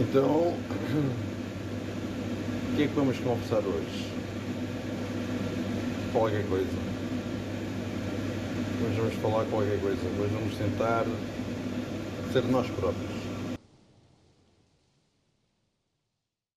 Então, o que é que vamos conversar hoje? Qualquer coisa. Hoje vamos falar qualquer coisa. Hoje vamos tentar ser nós próprios.